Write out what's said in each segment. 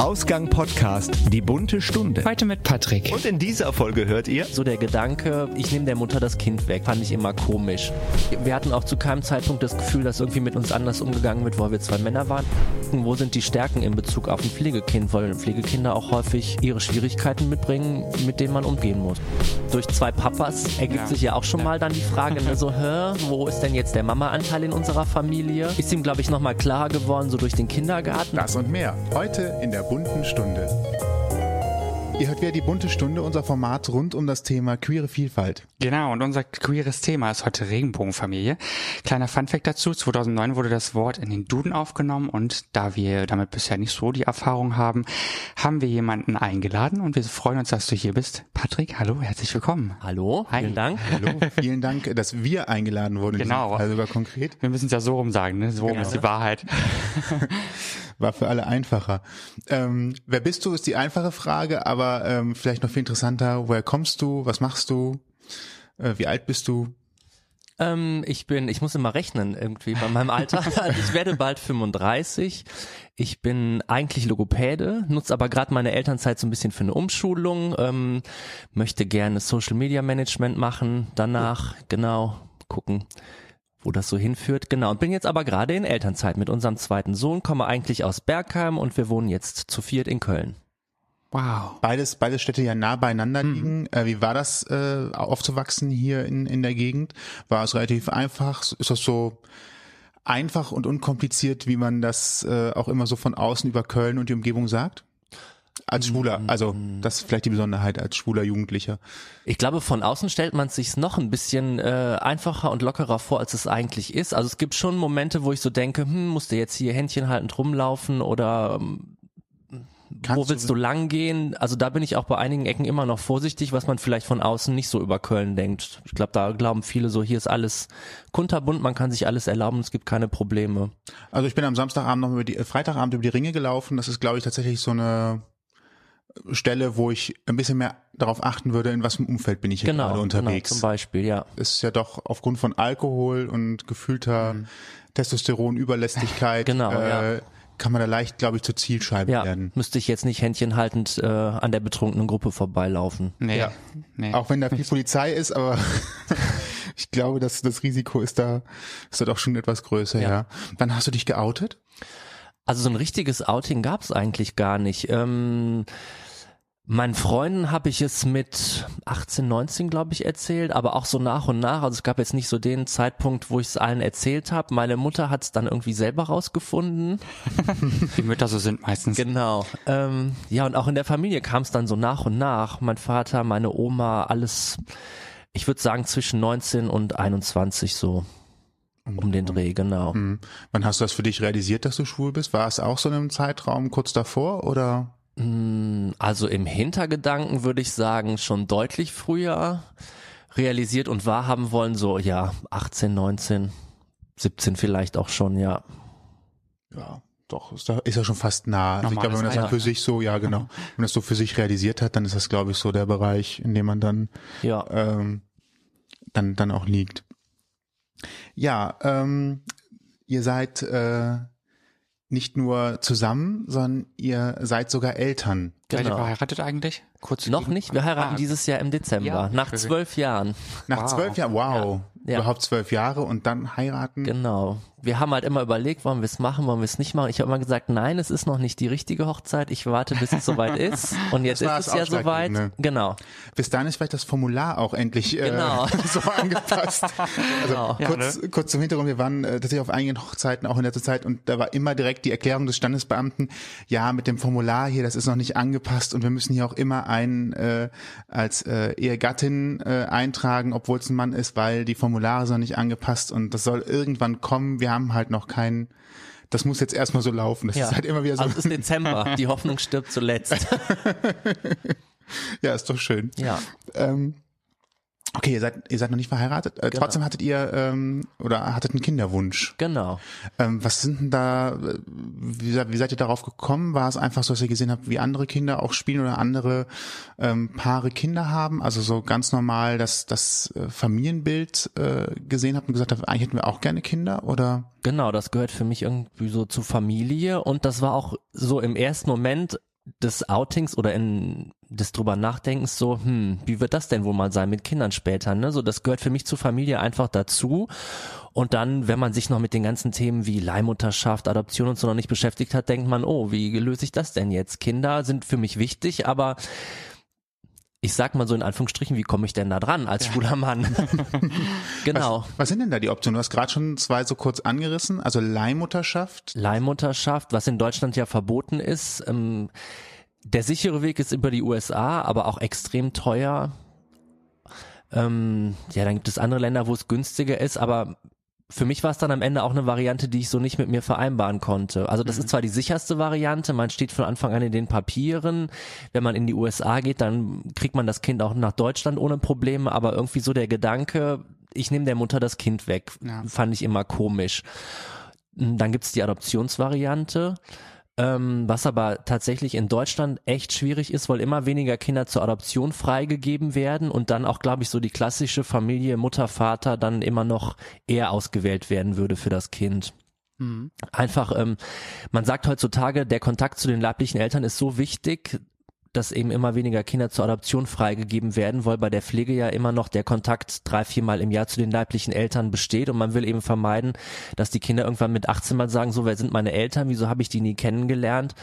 Ausgang Podcast, die bunte Stunde. Heute mit Patrick. Und in dieser Folge hört ihr, So der Gedanke, ich nehme der Mutter das Kind weg, fand ich immer komisch. Wir hatten auch zu keinem Zeitpunkt das Gefühl, dass irgendwie mit uns anders umgegangen wird, weil wir zwei Männer waren. Wo sind die Stärken in Bezug auf ein Pflegekind, weil Pflegekinder auch häufig ihre Schwierigkeiten mitbringen, mit denen man umgehen muss. Durch zwei Papas ergibt Ja. sich ja auch schon mal dann die Frage, ne, so, hä, wo ist denn jetzt der Mama-Anteil in unserer Familie? Ist ihm, glaube ich, nochmal klarer geworden, so durch den Kindergarten. Das und mehr heute in der bunten Stunde. Ihr hört wieder die bunte Stunde, unser Format rund um das Thema queere Vielfalt. Genau, und unser queeres Thema ist heute Regenbogenfamilie. Kleiner Funfact dazu, 2009 wurde das Wort in den Duden aufgenommen und da wir damit bisher nicht so die Erfahrung haben, haben wir jemanden eingeladen und wir freuen uns, dass du hier bist. Patrick, hallo, herzlich willkommen. Hallo, Hi. vielen Dank. Hallo, vielen Dank, dass wir eingeladen wurden. in diesem Genau. Fall sogar konkret. Wir müssen es ja so rum sagen, ne? so rum ist die Wahrheit. War für alle einfacher. Ähm, wer bist du, ist die einfache Frage, aber ähm, vielleicht noch viel interessanter, woher kommst du, was machst du, äh, wie alt bist du? Ähm, ich bin, ich muss immer rechnen irgendwie bei meinem Alter. Also ich werde bald 35. Ich bin eigentlich Logopäde, nutze aber gerade meine Elternzeit so ein bisschen für eine Umschulung, ähm, möchte gerne Social Media Management machen, danach genau gucken, wo das so hinführt. Genau, und bin jetzt aber gerade in Elternzeit mit unserem zweiten Sohn, komme eigentlich aus Bergheim und wir wohnen jetzt zu viert in Köln. Wow. Beides, beide Städte ja nah beieinander Mhm. liegen. Äh, wie war das äh, aufzuwachsen hier in, in der Gegend? War es relativ einfach? Ist das so einfach und unkompliziert, wie man das äh, auch immer so von außen über Köln und die Umgebung sagt? Als Schwuler, also das ist vielleicht die Besonderheit als schwuler Jugendlicher. Ich glaube, von außen stellt man sich noch ein bisschen äh, einfacher und lockerer vor, als es eigentlich ist. Also es gibt schon Momente, wo ich so denke, hm, musst du jetzt hier Händchen haltend rumlaufen oder ähm, Kannst wo willst du lang gehen? Also da bin ich auch bei einigen Ecken immer noch vorsichtig, was man vielleicht von außen nicht so über Köln denkt. Ich glaube, da glauben viele so, hier ist alles kunterbunt, man kann sich alles erlauben, es gibt keine Probleme. Also ich bin am Samstagabend noch über die, äh, Freitagabend über die Ringe gelaufen. Das ist, glaube ich, tatsächlich so eine Stelle, wo ich ein bisschen mehr darauf achten würde, in was für einem Umfeld bin ich hier Genau, gerade unterwegs. genau zum Beispiel, ja. ist ja doch aufgrund von Alkohol und gefühlter Testosteronüberlästigkeit Genau, äh, ja. kann man da leicht, glaube ich, zur Zielscheibe Ja, werden. müsste ich jetzt nicht Händchen haltend äh, an der betrunkenen Gruppe vorbeilaufen. Nee. Ja. nee. Auch wenn da viel Polizei ist, aber ich glaube, dass das Risiko ist da, ist da doch schon etwas größer, ja. Ja. Wann hast du dich geoutet? Also so ein richtiges Outing gab es eigentlich gar nicht. Ähm, meinen Freunden habe ich es mit 18, 19, glaube ich, erzählt, aber auch so nach und nach. Also es gab jetzt nicht so den Zeitpunkt, wo ich es allen erzählt habe. Meine Mutter hat es dann irgendwie selber rausgefunden. Die Mütter so sind meistens. Genau. Ähm, ja, und auch in der Familie kam es dann so nach und nach. Mein Vater, meine Oma, alles, ich würde sagen, zwischen 19 und 21 so. Um den Dreh, genau. Hm. Wann hast du das für dich realisiert, dass du schwul bist? War es auch so in einem Zeitraum kurz davor oder? Mm, Also im Hintergedanken würde ich sagen, schon deutlich früher realisiert und wahrhaben wollen, so ja, 18, 19, 17 vielleicht auch schon, ja. Ja, doch, ist, da, ist ja schon fast nah. Also ich glaube, wenn man das Alter. für sich so, ja genau, wenn man das so für sich realisiert hat, dann ist das, glaube ich, so der Bereich, in dem man dann Ja. ähm, dann, dann auch liegt. Ja, ähm, ihr seid äh, nicht nur zusammen, sondern ihr seid sogar Eltern. Seid ihr Genau. verheiratet eigentlich? Kurz Noch nicht, wir heiraten Ah, dieses Jahr im Dezember, Ja, nach zwölf Jahren. Nach Wow. zwölf Jahren, wow, Ja. Überhaupt zwölf Jahre und dann heiraten. Genau. Wir haben halt immer überlegt, wollen wir es machen, wollen wir es nicht machen. Ich habe immer gesagt, nein, es ist noch nicht die richtige Hochzeit. Ich warte, bis es soweit ist. Und jetzt ist es ja soweit. Ausschlaggebende. Genau. Bis dahin ist vielleicht das Formular auch endlich äh, Genau. so angepasst. Also Genau. Ja, kurz, kurz zum Hintergrund, wir waren äh, tatsächlich auf einigen Hochzeiten auch in letzter Zeit und da war immer direkt die Erklärung des Standesbeamten, ja, mit dem Formular hier, das ist noch nicht angepasst und wir müssen hier auch immer einen äh, als äh, Ehegattin äh, eintragen, obwohl es ein Mann ist, weil die Formulare sind nicht angepasst und das soll irgendwann kommen. Wir haben halt noch keinen, das muss jetzt erstmal so laufen. Das Ja. ist halt immer wieder so, Also es ist Dezember. Die Hoffnung stirbt zuletzt. ja, ist doch schön. Ja. Ähm, okay, ihr seid, ihr seid noch nicht verheiratet. Äh, Genau. Trotzdem hattet ihr ähm, oder hattet einen Kinderwunsch. Genau. Ähm, was sind denn da, äh, wie, seid- wie seid ihr darauf gekommen? War es einfach so, dass ihr gesehen habt, wie andere Kinder auch spielen oder andere ähm, Paare Kinder haben? Also so ganz normal das, das äh, Familienbild äh, gesehen habt und gesagt habt, eigentlich hätten wir auch gerne Kinder? Oder Genau, das gehört für mich irgendwie so zur Familie und das war auch so im ersten Moment des Outings oder in des drüber Nachdenkens so, hm, wie wird das denn wohl mal sein mit Kindern später, ne? So, das gehört für mich zur Familie einfach dazu. Und dann, wenn man sich noch mit den ganzen Themen wie Leihmutterschaft, Adoption und so noch nicht beschäftigt hat, denkt man, oh, wie löse ich das denn jetzt? Kinder sind für mich wichtig, aber ich sag mal so in Anführungsstrichen, wie komme ich denn da dran als ja. schwuler Mann? genau. Was, was, sind denn da die Optionen? Du hast gerade schon zwei so kurz angerissen, also Leihmutterschaft. Leihmutterschaft, was in Deutschland ja verboten ist. Ähm, der sichere Weg ist über die USA, aber auch extrem teuer. Ähm, ja, dann gibt es andere Länder, wo es günstiger ist, aber für mich war es dann am Ende auch eine Variante, die ich so nicht mit mir vereinbaren konnte. Also das mhm. ist zwar die sicherste Variante, man steht von Anfang an in den Papieren. Wenn man in die USA geht, dann kriegt man das Kind auch nach Deutschland ohne Probleme, aber irgendwie so der Gedanke, ich nehme der Mutter das Kind weg, ja. fand ich immer komisch. Dann gibt's die Adoptionsvariante ähm, was aber tatsächlich in Deutschland echt schwierig ist, weil immer weniger Kinder zur Adoption freigegeben werden und dann auch, glaube ich, so die klassische Familie Mutter, Vater dann immer noch eher ausgewählt werden würde für das Kind. Mhm. Einfach, ähm, man sagt heutzutage, der Kontakt zu den leiblichen Eltern ist so wichtig, dass eben immer weniger Kinder zur Adoption freigegeben werden, weil bei der Pflege ja immer noch der Kontakt drei, viermal im Jahr zu den leiblichen Eltern besteht. Und man will eben vermeiden, dass die Kinder irgendwann mit 18 mal sagen, so, wer sind meine Eltern, wieso habe ich die nie kennengelernt,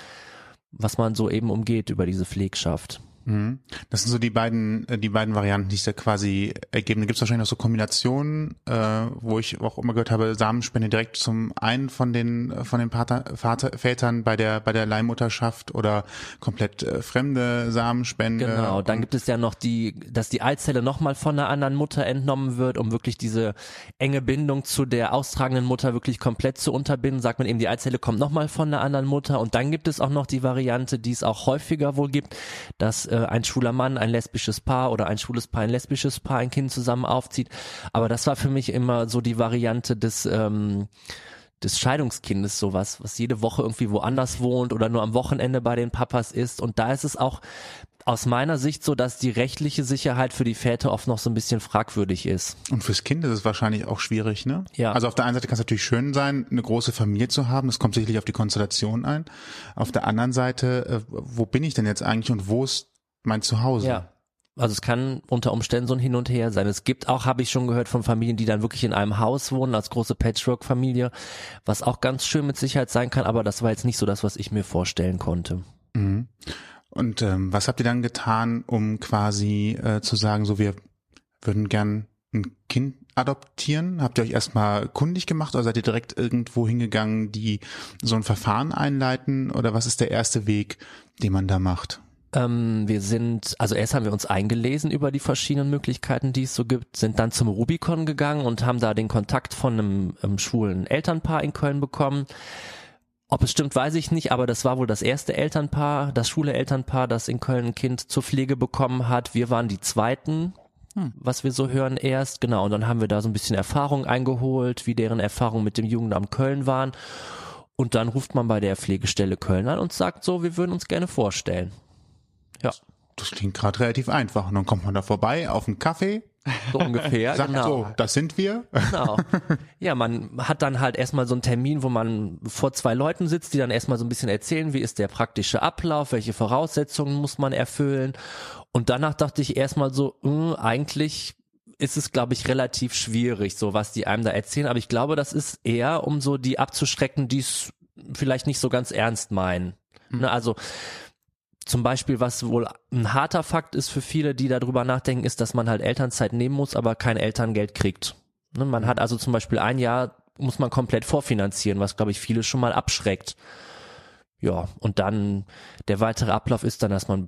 was man so eben umgeht über diese Pflegschaft. Mhm. Das sind so die beiden, äh, die beiden Varianten, die sich da quasi ergeben. Da gibt es wahrscheinlich noch so Kombinationen, äh, wo ich auch immer gehört habe, Samenspende direkt zum einen von den von den Pater, Vater, Vätern bei der bei der Leihmutterschaft oder komplett äh, fremde Samenspende. Genau, dann gibt es ja noch die, dass die Eizelle nochmal von einer anderen Mutter entnommen wird, um wirklich diese enge Bindung zu der austragenden Mutter wirklich komplett zu unterbinden. Sagt man eben, die Eizelle kommt nochmal von einer anderen Mutter und dann gibt es auch noch die Variante, die es auch häufiger wohl gibt, dass äh, ein schwuler Mann ein lesbisches Paar oder ein schwules Paar ein lesbisches Paar ein Kind zusammen aufzieht. Aber das war für mich immer so die Variante des ähm, des Scheidungskindes sowas, was jede Woche irgendwie woanders wohnt oder nur am Wochenende bei den Papas ist. Und da ist es auch aus meiner Sicht so, dass die rechtliche Sicherheit für die Väter oft noch so ein bisschen fragwürdig ist. Und fürs Kind ist es wahrscheinlich auch schwierig, ne? Ja. Also auf der einen Seite kann es natürlich schön sein, eine große Familie zu haben. Das kommt sicherlich auf die Konstellation ein. Auf der anderen Seite, äh, wo bin ich denn jetzt eigentlich und wo ist mein Zuhause. Ja. Also es kann unter Umständen so ein Hin und Her sein. Es gibt auch, habe ich schon gehört, von Familien, die dann wirklich in einem Haus wohnen, als große Patchwork-Familie, was auch ganz schön mit Sicherheit sein kann, aber das war jetzt nicht so das, was ich mir vorstellen konnte. Mhm. Und ähm, was habt ihr dann getan, um quasi äh, zu sagen, so wir würden gern ein Kind adoptieren? Habt ihr euch erstmal kundig gemacht oder seid ihr direkt irgendwo hingegangen, die so ein Verfahren einleiten? Oder was ist der erste Weg, den man da macht? Ähm, wir sind, also erst haben wir uns eingelesen über die verschiedenen Möglichkeiten, die es so gibt, sind dann zum Rubicon gegangen und haben da den Kontakt von einem, einem schwulen Elternpaar in Köln bekommen. Ob es stimmt, weiß ich nicht, aber das war wohl das erste Elternpaar, das schwule Elternpaar, das in Köln ein Kind zur Pflege bekommen hat. Wir waren die zweiten, hm. was wir so hören erst. Genau, und dann haben wir da so ein bisschen Erfahrung eingeholt, wie deren Erfahrungen mit dem Jugendamt Köln waren. Und dann ruft man bei der Pflegestelle Köln an und sagt so, wir würden uns gerne vorstellen. Ja. Das klingt gerade relativ einfach. Und dann kommt man da vorbei auf einen Kaffee. So ungefähr, Sagt genau. so, das sind wir. Genau. Ja, man hat dann halt erstmal so einen Termin, wo man vor zwei Leuten sitzt, die dann erstmal so ein bisschen erzählen, wie ist der praktische Ablauf, welche Voraussetzungen muss man erfüllen. Und danach dachte ich erstmal so, mh, äh, eigentlich ist es, glaube ich, relativ schwierig, so was die einem da erzählen. Aber ich glaube, das ist eher, um so die abzuschrecken, die es vielleicht nicht so ganz ernst meinen. Mhm. Ne, also zum Beispiel, was wohl ein harter Fakt ist für viele, die darüber nachdenken, ist, dass man halt Elternzeit nehmen muss, aber kein Elterngeld kriegt. Ne, man hat also zum Beispiel ein Jahr, muss man komplett vorfinanzieren, was glaube ich viele schon mal abschreckt. Ja, und dann der weitere Ablauf ist dann, dass man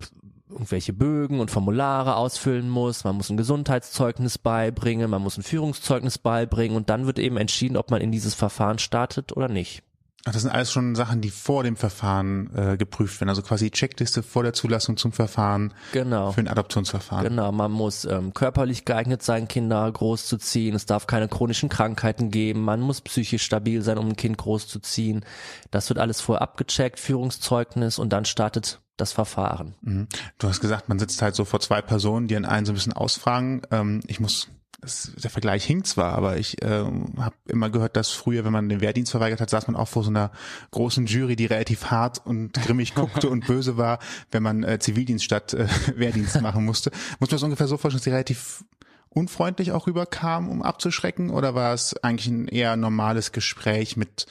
irgendwelche Bögen und Formulare ausfüllen muss, man muss ein Gesundheitszeugnis beibringen, man muss ein Führungszeugnis beibringen und dann wird eben entschieden, ob man in dieses Verfahren startet oder nicht. Ach, das sind alles schon Sachen, die vor dem Verfahren äh, geprüft werden. Also quasi Checkliste vor der Zulassung zum Verfahren. Genau. Für ein Adoptionsverfahren. Genau. Man muss ähm, körperlich geeignet sein, Kinder großzuziehen. Es darf keine chronischen Krankheiten geben. Man muss psychisch stabil sein, um ein Kind großzuziehen. Das wird alles vorher abgecheckt, Führungszeugnis und dann startet das Verfahren. Mhm. Du hast gesagt, man sitzt halt so vor zwei Personen, die an einen so ein bisschen ausfragen. Ähm, ich muss das, der Vergleich hinkt zwar, aber ich äh, habe immer gehört, dass früher, wenn man den Wehrdienst verweigert hat, saß man auch vor so einer großen Jury, die relativ hart und grimmig guckte und böse war, wenn man äh, Zivildienst statt äh, Wehrdienst machen musste. Muss man das ungefähr so vorstellen, dass die relativ unfreundlich auch rüberkam, um abzuschrecken, oder war es eigentlich ein eher normales Gespräch mit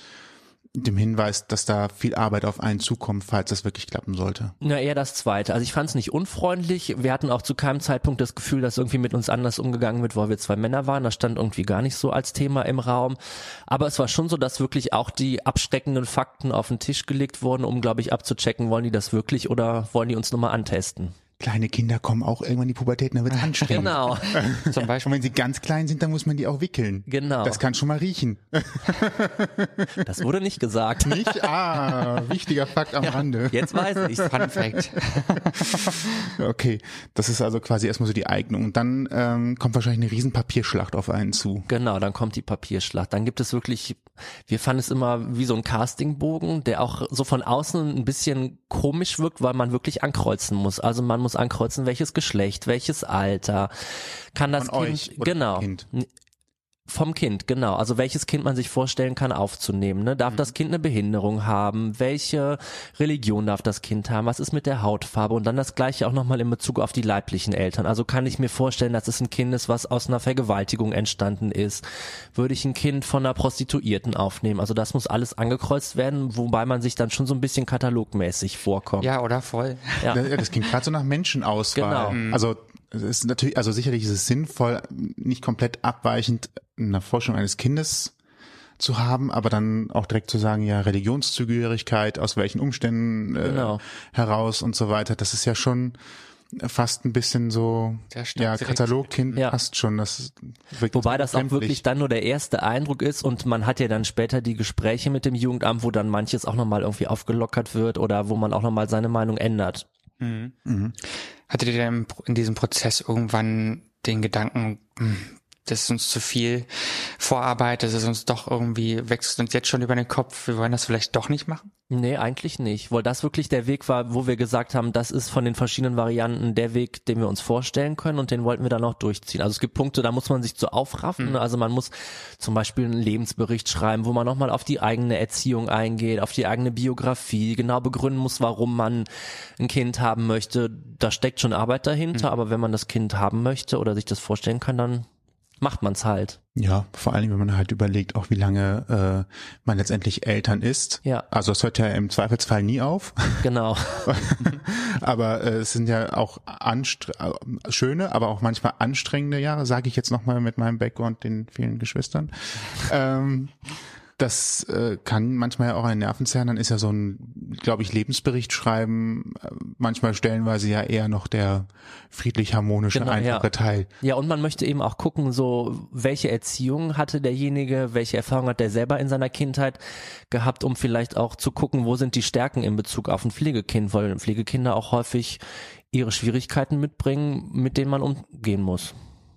dem Hinweis, dass da viel Arbeit auf einen zukommt, falls das wirklich klappen sollte. Na, eher das Zweite. Also ich fand es nicht unfreundlich. Wir hatten auch zu keinem Zeitpunkt das Gefühl, dass irgendwie mit uns anders umgegangen wird, weil wir zwei Männer waren. Das stand irgendwie gar nicht so als Thema im Raum. Aber es war schon so, dass wirklich auch die abschreckenden Fakten auf den Tisch gelegt wurden, um, glaube ich, abzuchecken, wollen die das wirklich oder wollen die uns nur mal antesten kleine Kinder kommen auch irgendwann in die Pubertät, dann wird es anstrengend. Genau. Zum Beispiel, wenn sie ganz klein sind, dann muss man die auch wickeln. Genau. Das kann schon mal riechen. Das wurde nicht gesagt. Nicht? Ah, wichtiger Fakt am Rande. Jetzt weiß ich. Fun Fact. Okay, das ist also quasi erstmal so die Eignung. Und dann ähm, kommt wahrscheinlich eine riesen Papierschlacht auf einen zu. Genau, dann kommt die Papierschlacht. Dann gibt es wirklich, wir fanden es immer wie so ein Castingbogen, der auch so von außen ein bisschen komisch wirkt, weil man wirklich ankreuzen muss. Also man muss ankreuzen, welches Geschlecht, welches Alter. Kann das Von Kind, genau. Kind? Vom Kind, genau. Also welches Kind man sich vorstellen kann aufzunehmen. Ne? Mhm. Darf das Kind eine Behinderung haben? Welche Religion darf das Kind haben? Was ist mit der Hautfarbe? Und dann das gleiche auch nochmal in Bezug auf die leiblichen Eltern. Also kann ich mir vorstellen, dass es ein Kind ist, was aus einer Vergewaltigung entstanden ist? Würde ich ein Kind von einer Prostituierten aufnehmen? Also das muss alles angekreuzt werden, wobei man sich dann schon so ein bisschen katalogmäßig vorkommt. Ja, oder voll. Ja. Ja, Das klingt gerade so nach Menschenauswahl. Genau. Also es ist natürlich, also sicherlich ist es sinnvoll, nicht komplett abweichend eine Forschung eines Kindes zu haben, aber dann auch direkt zu sagen, ja, Religionszugehörigkeit, aus welchen Umständen äh, Genau. heraus und so weiter, das ist ja schon fast ein bisschen so, ja. Katalogkind Ja. passt schon, das Wobei das auch wirklich dann nur der erste Eindruck ist und man hat ja dann später die Gespräche mit dem Jugendamt, wo dann manches auch nochmal irgendwie aufgelockert wird oder wo man auch nochmal seine Meinung ändert. Hattet ihr denn in diesem Prozess irgendwann den Gedanken, hm, das ist uns zu viel Vorarbeit, das ist uns doch irgendwie, wächst uns jetzt schon über den Kopf, wir wollen das vielleicht doch nicht machen? Nee, eigentlich nicht, weil das wirklich der Weg war, wo wir gesagt haben, das ist von den verschiedenen Varianten der Weg, den wir uns vorstellen können und den wollten wir dann auch durchziehen. Also es gibt Punkte, da muss man sich zu aufraffen. Also man muss zum Beispiel einen Lebensbericht schreiben, wo man nochmal auf die eigene Erziehung eingeht, auf die eigene Biografie, genau begründen muss, warum man ein Kind haben möchte. Da steckt schon Arbeit dahinter, aber wenn man das Kind haben möchte oder sich das vorstellen kann, dann macht man's halt. Ja, vor allem, wenn man halt überlegt, auch wie lange äh, man letztendlich Eltern ist. Ja. Also es hört ja im Zweifelsfall nie auf. Genau. aber äh, es sind ja auch äh, schöne, aber auch manchmal anstrengende Jahre, sage ich jetzt nochmal mit meinem Background, den vielen Geschwistern. ähm, das äh, kann manchmal ja auch ein Nerven zerren. Dann ist ja so ein, glaube ich, Lebensbericht schreiben, äh, manchmal stellenweise ja eher noch der friedlich-harmonische, Genau, einfache ja. Teil. Ja, und man möchte eben auch gucken, so welche Erziehung hatte derjenige, welche Erfahrung hat der selber in seiner Kindheit gehabt, um vielleicht auch zu gucken, wo sind die Stärken in Bezug auf ein Pflegekind, weil Pflegekinder auch häufig ihre Schwierigkeiten mitbringen, mit denen man umgehen muss.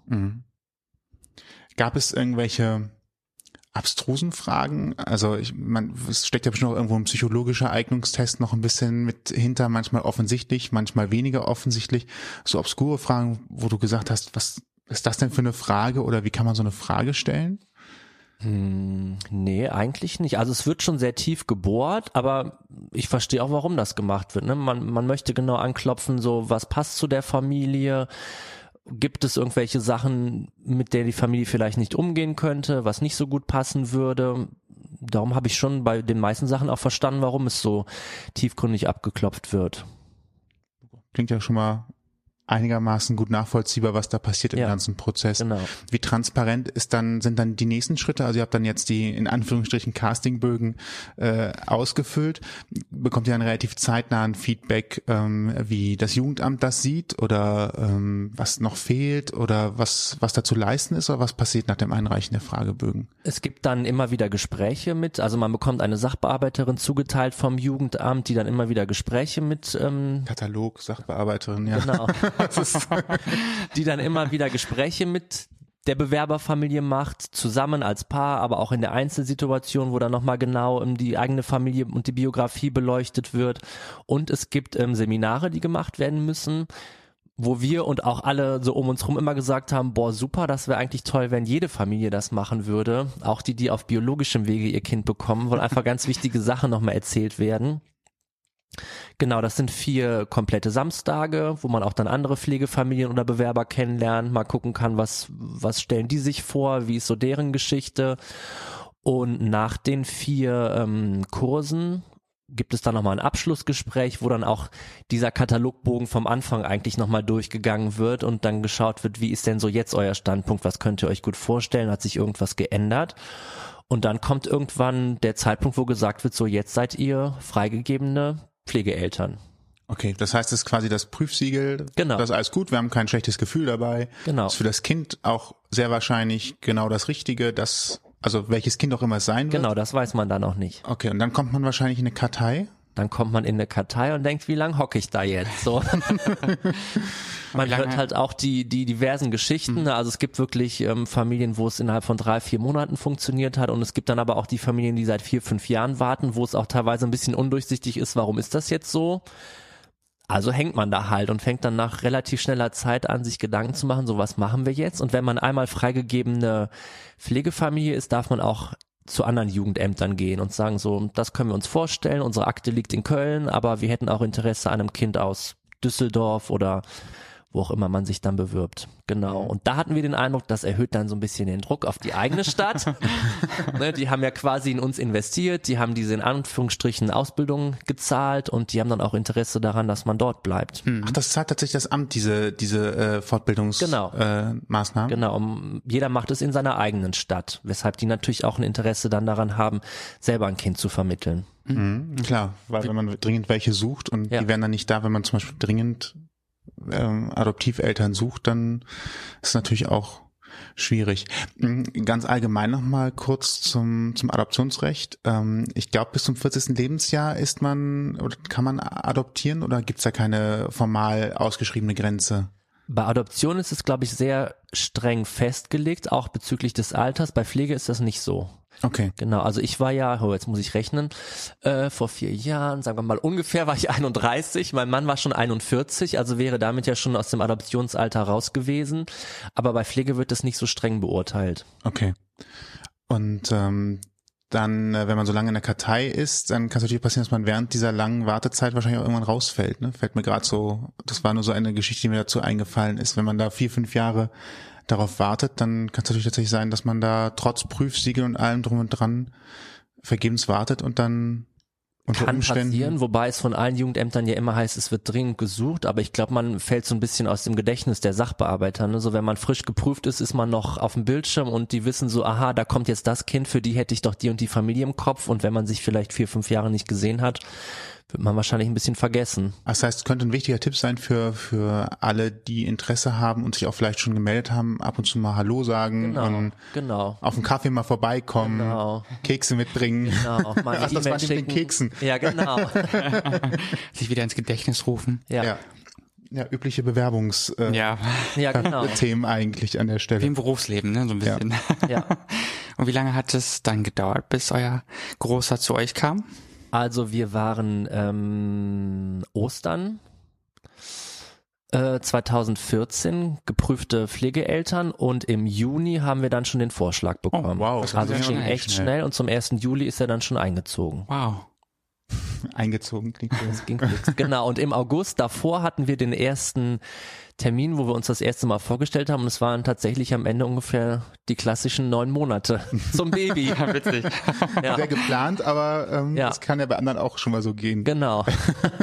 Mhm. Gab es irgendwelche abstrusen Fragen? Also ich, man, es steckt ja bestimmt auch irgendwo ein psychologischer Eignungstest noch ein bisschen mit hinter, manchmal offensichtlich, manchmal weniger offensichtlich. So obskure Fragen, wo du gesagt hast, was ist das denn für eine Frage oder wie kann man so eine Frage stellen? Hm, nee, eigentlich nicht. Also es wird schon sehr tief gebohrt, aber ich verstehe auch, warum das gemacht wird. Ne? Man, man möchte genau anklopfen, so was passt zu der Familie, Gibt es irgendwelche Sachen, mit denen die Familie vielleicht nicht umgehen könnte, was nicht so gut passen würde? Darum habe ich schon bei den meisten Sachen auch verstanden, warum es so tiefgründig abgeklopft wird. Klingt ja schon mal einigermaßen gut nachvollziehbar, was da passiert im Ja. ganzen Prozess. Genau. Wie transparent ist dann, sind dann die nächsten Schritte? Also ihr habt dann jetzt die in Anführungsstrichen Castingbögen äh, ausgefüllt. Bekommt ihr dann relativ zeitnah ein Feedback, ähm, wie das Jugendamt das sieht oder ähm, was noch fehlt oder was, was da zu leisten ist oder was passiert nach dem Einreichen der Fragebögen? Es gibt dann immer wieder Gespräche mit, also man bekommt eine Sachbearbeiterin zugeteilt vom Jugendamt, die dann immer wieder Gespräche mit ähm, Katalog, Sachbearbeiterin, ja. Genau. die dann immer wieder Gespräche mit der Bewerberfamilie macht, zusammen als Paar, aber auch in der Einzelsituation, wo dann nochmal genau ähm, die eigene Familie und die Biografie beleuchtet wird. Und es gibt ähm, Seminare, die gemacht werden müssen, wo wir und auch alle so um uns rum immer gesagt haben, boah, super, das wäre eigentlich toll, wenn jede Familie das machen würde. Auch die, die auf biologischem Wege ihr Kind bekommen, weil einfach ganz wichtige Sachen nochmal erzählt werden. Genau, das sind vier komplette Samstage, wo man auch dann andere Pflegefamilien oder Bewerber kennenlernt, mal gucken kann, was, was stellen die sich vor, wie ist so deren Geschichte. Und nach den vier ähm, Kursen gibt es dann nochmal ein Abschlussgespräch, wo dann auch dieser Katalogbogen vom Anfang eigentlich nochmal durchgegangen wird und dann geschaut wird, wie ist denn so jetzt euer Standpunkt, was könnt ihr euch gut vorstellen, hat sich irgendwas geändert? Und dann kommt irgendwann der Zeitpunkt, wo gesagt wird, so jetzt seid ihr freigegebene Pflegeeltern. Okay, das heißt, es ist quasi das Prüfsiegel. Genau. Das ist alles gut, wir haben kein schlechtes Gefühl dabei. Genau. Ist für das Kind auch sehr wahrscheinlich genau das Richtige, das, also welches Kind auch immer es sein wird. Genau, das weiß man dann auch nicht. Okay, und dann kommt man wahrscheinlich in eine Kartei. Dann kommt man in eine Kartei und denkt, wie lang hocke ich da jetzt? So. man hört halt auch die, die diversen Geschichten. Also es gibt wirklich ähm, Familien, wo es innerhalb von drei, vier Monaten funktioniert hat und es gibt dann aber auch die Familien, die seit vier, fünf Jahren warten, wo es auch teilweise ein bisschen undurchsichtig ist, warum ist das jetzt so? Also hängt man da halt und fängt dann nach relativ schneller Zeit an, sich Gedanken zu machen, so was machen wir jetzt? Und wenn man einmal freigegebene Pflegefamilie ist, darf man auch zu anderen Jugendämtern gehen und sagen so, das können wir uns vorstellen, unsere Akte liegt in Köln, aber wir hätten auch Interesse an einem Kind aus Düsseldorf oder wo auch immer man sich dann bewirbt. Genau. Und da hatten wir den Eindruck, das erhöht dann so ein bisschen den Druck auf die eigene Stadt. ne, die haben ja quasi in uns investiert, die haben diese in Anführungsstrichen Ausbildung gezahlt und die haben dann auch Interesse daran, dass man dort bleibt. Ach, das zahlt tatsächlich das Amt, diese, diese äh, Fortbildungsmaßnahmen. Genau. Äh? Genau, um, jeder macht es in seiner eigenen Stadt, weshalb die natürlich auch ein Interesse dann daran haben, selber ein Kind zu vermitteln. Mhm, klar, weil wenn man dringend welche sucht und Ja. die wären dann nicht da, wenn man zum Beispiel dringend ähm, Adoptiveltern sucht, dann ist natürlich auch schwierig. Mhm, Ganz allgemein nochmal kurz zum, zum Adoptionsrecht. Ähm, ich glaube, bis zum 40. Lebensjahr ist man oder kann man adoptieren oder gibt es da keine formal ausgeschriebene Grenze? Bei Adoption ist es, glaube ich, sehr streng festgelegt, auch bezüglich des Alters. Bei Pflege ist das nicht so. Okay. Genau, also ich war ja, oh, jetzt muss ich rechnen, äh, vor vier Jahren, sagen wir mal ungefähr, war ich 31, mein Mann war schon 41, also wäre damit ja schon aus dem Adoptionsalter raus gewesen. Aber bei Pflege wird das nicht so streng beurteilt. Okay. Und ähm, dann, äh, wenn man so lange in der Kartei ist, dann kann es natürlich passieren, dass man während dieser langen Wartezeit wahrscheinlich auch irgendwann rausfällt. Ne? Fällt mir gerade so, das war nur so eine Geschichte, die mir dazu eingefallen ist. Wenn man da vier, fünf Jahre darauf wartet, dann kann es natürlich tatsächlich sein, dass man da trotz Prüfsiegel und allem drum und dran vergebens wartet und dann unter Kann Umständen passieren, wobei es von allen Jugendämtern ja immer heißt, es wird dringend gesucht, aber ich glaube, man fällt so ein bisschen aus dem Gedächtnis der Sachbearbeiter. Ne? So wenn man frisch geprüft ist, ist man noch auf dem Bildschirm und die wissen so, aha, da kommt jetzt das Kind, für die hätte ich doch die und die Familie im Kopf und wenn man sich vielleicht vier, fünf Jahre nicht gesehen hat, wird man wahrscheinlich ein bisschen vergessen. Das heißt, es könnte ein wichtiger Tipp sein für, für alle, die Interesse haben und sich auch vielleicht schon gemeldet haben, ab und zu mal Hallo sagen Genau, und genau. auf den Kaffee mal vorbeikommen, Genau. Kekse mitbringen. Genau, mal Ach, das war den schicken. Keksen. Ja, genau. Sich wieder ins Gedächtnis rufen. Ja, Ja. Ja, übliche Bewerbungsthemen äh, Ja, ja genau. Themen eigentlich an der wie Stelle. im Berufsleben, ne, so ein Ja. bisschen. Ja. Und wie lange hat es dann gedauert, bis euer Großer zu euch kam? Also wir waren ähm, Ostern äh, 2014 geprüfte Pflegeeltern und im Juni haben wir dann schon den Vorschlag bekommen. Oh, wow. Das Also ging es ging schnell, echt schnell. schnell und zum 1. Juli ist er dann schon eingezogen. Wow. Eingezogen klingt. Das ging fix. genau, und im August davor hatten wir den ersten Termin, wo wir uns das erste Mal vorgestellt haben und es waren tatsächlich am Ende ungefähr die klassischen neun Monate zum Baby. Ja, witzig. Ja, Sehr geplant, aber ähm, Ja. das kann ja bei anderen auch schon mal so gehen. genau.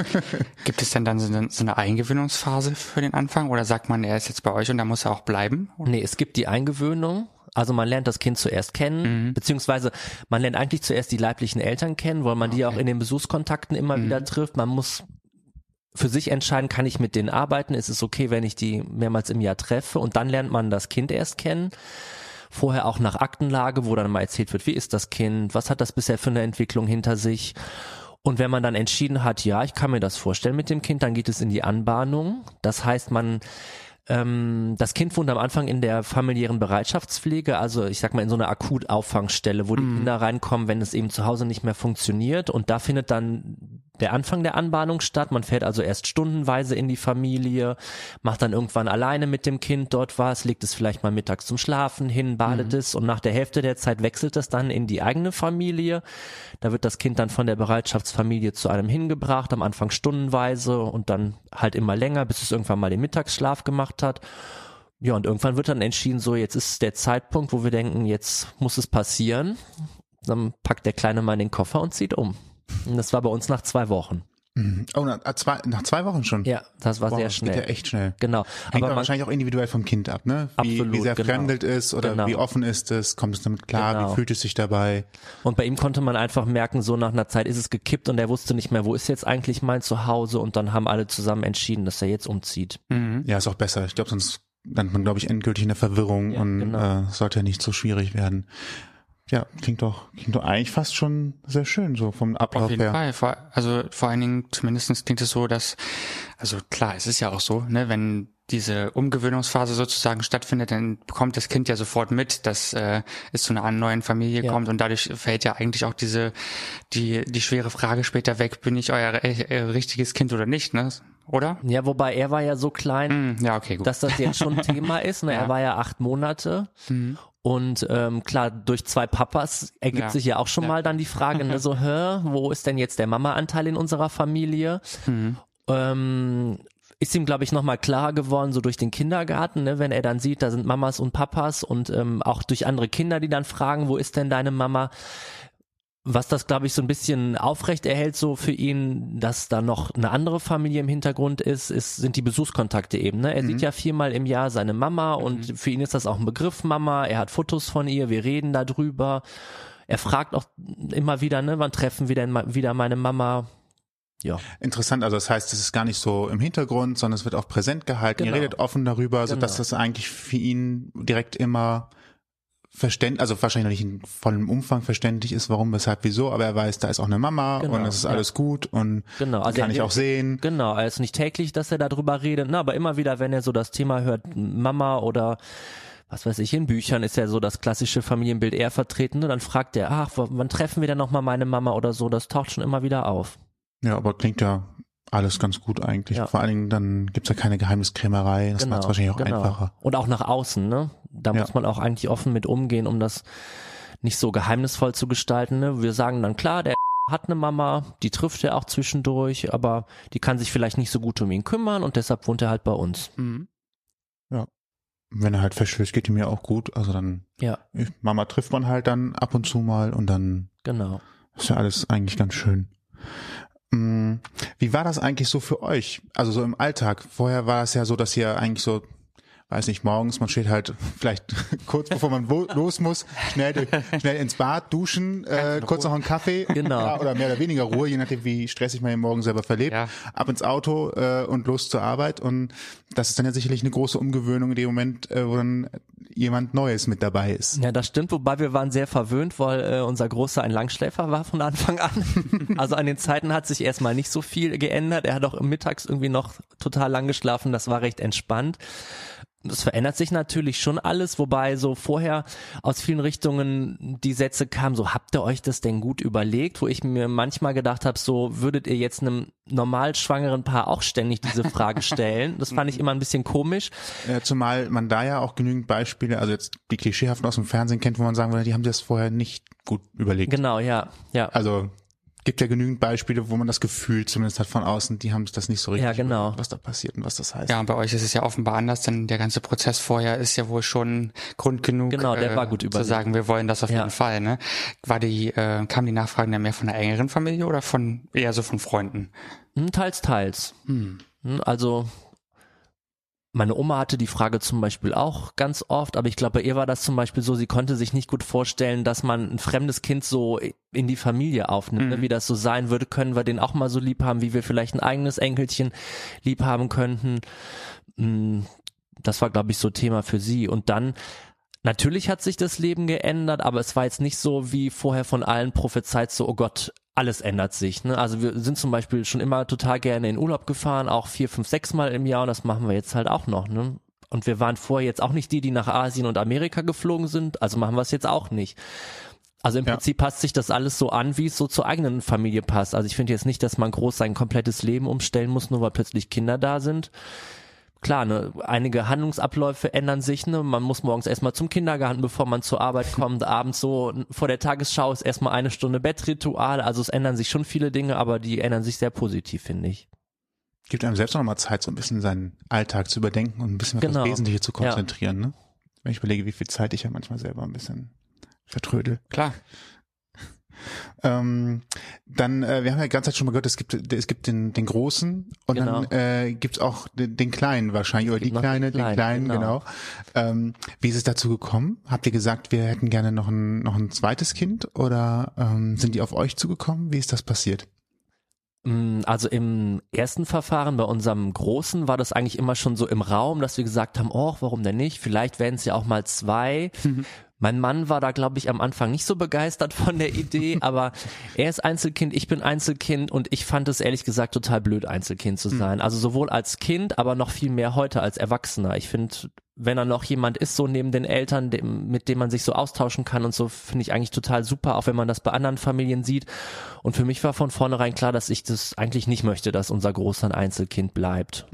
Gibt es denn dann so eine, so eine Eingewöhnungsphase für den Anfang oder sagt man, er ist jetzt bei euch und da muss er auch bleiben? Nee, es gibt die Eingewöhnung. Also man lernt das Kind zuerst kennen, beziehungsweise man lernt eigentlich zuerst die leiblichen Eltern kennen, weil man die auch in den Besuchskontakten immer wieder trifft. Man muss für sich entscheiden, kann ich mit denen arbeiten? Ist es okay, wenn ich die mehrmals im Jahr treffe? Und dann lernt man das Kind erst kennen. Vorher auch nach Aktenlage, wo dann mal erzählt wird, wie ist das Kind? Was hat das bisher für eine Entwicklung hinter sich? Und wenn man dann entschieden hat, ja, ich kann mir das vorstellen mit dem Kind, dann geht es in die Anbahnung. Das heißt, man ähm, das Kind wohnt am Anfang in der familiären Bereitschaftspflege, also ich sag mal in so einer Akutauffangstelle, wo die Kinder reinkommen, wenn es eben zu Hause nicht mehr funktioniert. Und da findet dann der Anfang der Anbahnung statt. Man fährt also erst stundenweise in die Familie, macht dann irgendwann alleine mit dem Kind dort was, legt es vielleicht mal mittags zum Schlafen hin, badet mhm. es und nach der Hälfte der Zeit wechselt es dann in die eigene Familie. Da wird das Kind dann von der Bereitschaftsfamilie zu einem hingebracht, am Anfang stundenweise und dann halt immer länger, bis es irgendwann mal den Mittagsschlaf gemacht hat. Ja, und irgendwann wird dann entschieden, so jetzt ist der Zeitpunkt, wo wir denken, jetzt muss es passieren. Dann packt der Kleine mal den Koffer und zieht um. Und das war bei uns nach zwei Wochen. Mhm. Oh, nach zwei, nach zwei Wochen schon. Ja, das war wow, sehr schnell. Geht ja echt schnell. Genau. Hängt aber man, wahrscheinlich auch individuell vom Kind ab, ne? Wie, absolut, wie sehr genau. fremdelt ist oder genau. wie offen ist es, kommt es damit klar, genau. wie fühlt es sich dabei? Und bei ihm konnte man einfach merken, so nach einer Zeit ist es gekippt und er wusste nicht mehr, wo ist jetzt eigentlich mein Zuhause und dann haben alle zusammen entschieden, dass er jetzt umzieht. Mhm. Ja, ist auch besser. Ich glaube, sonst landet man, glaube ich, endgültig in der Verwirrung Ja, und genau. äh, sollte ja nicht so schwierig werden. Ja, klingt doch, klingt doch eigentlich fast schon sehr schön, so vom Ablauf Auf jeden her. Fall. Vor, also vor allen Dingen zumindestens klingt es so, dass, also klar, es ist ja auch so, ne, wenn diese Umgewöhnungsphase sozusagen stattfindet, dann bekommt das Kind ja sofort mit, dass äh, es zu einer neuen Familie Ja. kommt und dadurch fällt ja eigentlich auch diese die die schwere Frage später weg, bin ich euer äh, richtiges Kind oder nicht, ne? Oder? Ja, wobei er war ja so klein, Hm, ja, okay, gut. dass das jetzt schon ein Thema ist. Ne? Ja. Er war ja acht Monate. Mhm. Und ähm, klar, durch zwei Papas ergibt Ja. sich ja auch schon Ja. mal dann die Frage, ne, so, hä, wo ist denn jetzt der Mama-Anteil in unserer Familie? Mhm. Ähm, ist ihm, glaube ich, nochmal klarer geworden, so durch den Kindergarten, ne, wenn er dann sieht, da sind Mamas und Papas und ähm, auch durch andere Kinder, die dann fragen, wo ist denn deine Mama? Was das, glaube ich, so ein bisschen aufrecht erhält, so für ihn, dass da noch eine andere Familie im Hintergrund ist, ist sind die Besuchskontakte eben. Ne? Er sieht ja viermal im Jahr seine Mama und für ihn ist das auch ein Begriff Mama. Er hat Fotos von ihr, wir reden darüber. Er fragt auch immer wieder, ne, wann treffen wir denn wieder meine Mama? Ja, Interessant, also das heißt, es ist gar nicht so im Hintergrund, sondern es wird auch präsent gehalten. Genau. Ihr redet offen darüber, so dass Genau. das eigentlich für ihn direkt immer verständlich, also wahrscheinlich nicht in vollem Umfang verständlich ist, warum, weshalb, wieso, aber er weiß, da ist auch eine Mama Genau, und es ist ja. alles gut und genau. die kann ich auch sehen. Genau, er ist nicht täglich, dass er darüber redet, ne, aber immer wieder, wenn er so das Thema hört, Mama oder was weiß ich, in Büchern ist ja so das klassische Familienbild eher vertreten, dann fragt er, ach, wann treffen wir denn nochmal meine Mama oder so, das taucht schon immer wieder auf. Ja, aber klingt ja alles ganz gut eigentlich. Ja. Vor allen Dingen dann gibt's ja keine Geheimniskrämerei, das macht es wahrscheinlich auch genau. einfacher. Und auch nach außen, ne? Da Ja. muss man auch eigentlich offen mit umgehen, um das nicht so geheimnisvoll zu gestalten. Ne? Wir sagen dann klar, der hat eine Mama, die trifft er auch zwischendurch, aber die kann sich vielleicht nicht so gut um ihn kümmern und deshalb wohnt er halt bei uns. Mhm. Wenn er halt feststellt, es geht ihm ja auch gut, also dann Ja, Mama trifft man halt dann ab und zu mal und dann genau. ist ja alles eigentlich ganz schön. Mm, Wie war das eigentlich so für euch? Also so im Alltag. Vorher war es ja so, dass ihr eigentlich so, weiß nicht, morgens, man steht halt vielleicht kurz bevor man los muss, schnell, schnell ins Bad, duschen, äh, kurz noch einen Kaffee. Genau. Ja, oder mehr oder weniger Ruhe, je nachdem, wie stressig man den Morgen selber verlebt. Ja. Ab ins Auto äh, und los zur Arbeit. Und das ist dann ja sicherlich eine große Umgewöhnung in dem Moment, äh, wo dann jemand Neues mit dabei ist. Ja, das stimmt, wobei wir waren sehr verwöhnt, weil äh, unser Großer ein Langschläfer war von Anfang an. also an den Zeiten hat sich erstmal nicht so viel geändert. Er hat auch mittags irgendwie noch total lang geschlafen, das war recht entspannt. Es verändert sich natürlich schon alles, wobei so vorher aus vielen Richtungen die Sätze kamen, so habt ihr euch das denn gut überlegt, wo ich mir manchmal gedacht habe, so würdet ihr jetzt einem normal schwangeren Paar auch ständig diese Frage stellen. Das fand ich immer ein bisschen komisch. Ja, zumal man da ja auch genügend Beispiele, also jetzt die Klischeehaften aus dem Fernsehen kennt, wo man sagen würde, die haben das vorher nicht gut überlegt. Genau, ja, ja. Also gibt ja genügend Beispiele, wo man das Gefühl zumindest hat von außen, die haben das nicht so richtig Ja, genau. was da passiert und was das heißt. Ja, und bei euch ist es ja offenbar anders, denn der ganze Prozess vorher ist ja wohl schon Grund genug, Genau, der äh, war gut zu sagen, wir wollen das auf Ja. jeden Fall. Ne? War die, äh, kamen die Nachfragen dann mehr von der engeren Familie oder von eher so von Freunden? Hm, Teils, teils. Hm. Hm, Also meine Oma hatte die Frage zum Beispiel auch ganz oft, aber ich glaube, bei ihr war das zum Beispiel so, sie konnte sich nicht gut vorstellen, dass man ein fremdes Kind so in die Familie aufnimmt, ne? wie das so sein würde, können wir den auch mal so lieb haben, wie wir vielleicht ein eigenes Enkelchen lieb haben könnten. Hm, Das war, glaube ich, so Thema für sie. Und dann Natürlich hat sich das Leben geändert, aber es war jetzt nicht so wie vorher von allen prophezeit, so, oh Gott, alles ändert sich. Ne? Also wir sind zum Beispiel schon immer total gerne in Urlaub gefahren, auch vier, fünf, sechs Mal im Jahr und das machen wir jetzt halt auch noch. Ne? Und wir waren vorher jetzt auch nicht die, die nach Asien und Amerika geflogen sind, also machen wir es jetzt auch nicht. Also im Ja. Prinzip passt sich das alles so an, wie es so zur eigenen Familie passt. Also ich finde jetzt nicht, dass man groß sein komplettes Leben umstellen muss, nur weil plötzlich Kinder da sind. Klar, ne, einige Handlungsabläufe ändern sich, ne? Man muss morgens erstmal zum Kindergarten, bevor man zur Arbeit kommt, abends so vor der Tagesschau ist erstmal eine Stunde Bettritual, also es ändern sich schon viele Dinge, aber die ändern sich sehr positiv, finde ich. Gibt einem selbst auch nochmal Zeit, so ein bisschen seinen Alltag zu überdenken und ein bisschen auf Genau. das Wesentliche zu Ja. konzentrieren. Ne? Wenn ich überlege, wie viel Zeit ich ja manchmal selber ein bisschen vertrödel. Klar. Ähm, dann, äh, wir haben ja die ganze Zeit schon mal gehört, es gibt, es gibt den, den Großen und Genau. dann äh, gibt's auch den, den Kleinen wahrscheinlich, oder die gibt noch den Kleine, den Kleinen, Kleinen, genau. genau. Ähm, wie ist es dazu gekommen? Habt ihr gesagt, wir hätten gerne noch ein, noch ein zweites Kind oder ähm, sind die auf euch zugekommen? Wie ist das passiert? Mm, Also im ersten Verfahren bei unserem Großen war das eigentlich immer schon so im Raum, dass wir gesagt haben, oh, warum denn nicht? Vielleicht wären es ja auch mal zwei. Mein Mann war da, glaube ich, am Anfang nicht so begeistert von der Idee, aber er ist Einzelkind, ich bin Einzelkind und ich fand es ehrlich gesagt total blöd, Einzelkind zu sein. Also sowohl als Kind, aber noch viel mehr heute als Erwachsener. Ich finde, wenn da noch jemand ist, so neben den Eltern, dem, mit dem man sich so austauschen kann und so, finde ich eigentlich total super, auch wenn man das bei anderen Familien sieht. Und für mich war von vornherein klar, dass ich das eigentlich nicht möchte, dass unser Großer ein Einzelkind bleibt.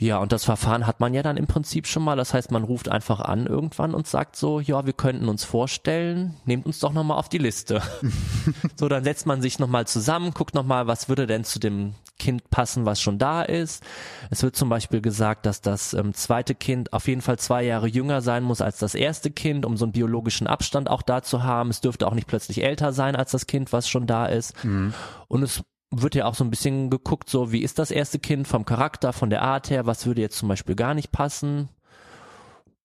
Ja, und das Verfahren hat man ja dann im Prinzip schon mal. Das heißt, man ruft einfach an irgendwann und sagt so, ja, wir könnten uns vorstellen, nehmt uns doch nochmal auf die Liste. so, dann setzt man sich nochmal zusammen, guckt nochmal, was würde denn zu dem Kind passen, was schon da ist. Es wird zum Beispiel gesagt, dass das ähm, zweite Kind auf jeden Fall zwei Jahre jünger sein muss als das erste Kind, um so einen biologischen Abstand auch da zu haben. Es dürfte auch nicht plötzlich älter sein als das Kind, was schon da ist. Und es wird ja auch so ein bisschen geguckt, so wie ist das erste Kind vom Charakter, von der Art her, was würde jetzt zum Beispiel gar nicht passen.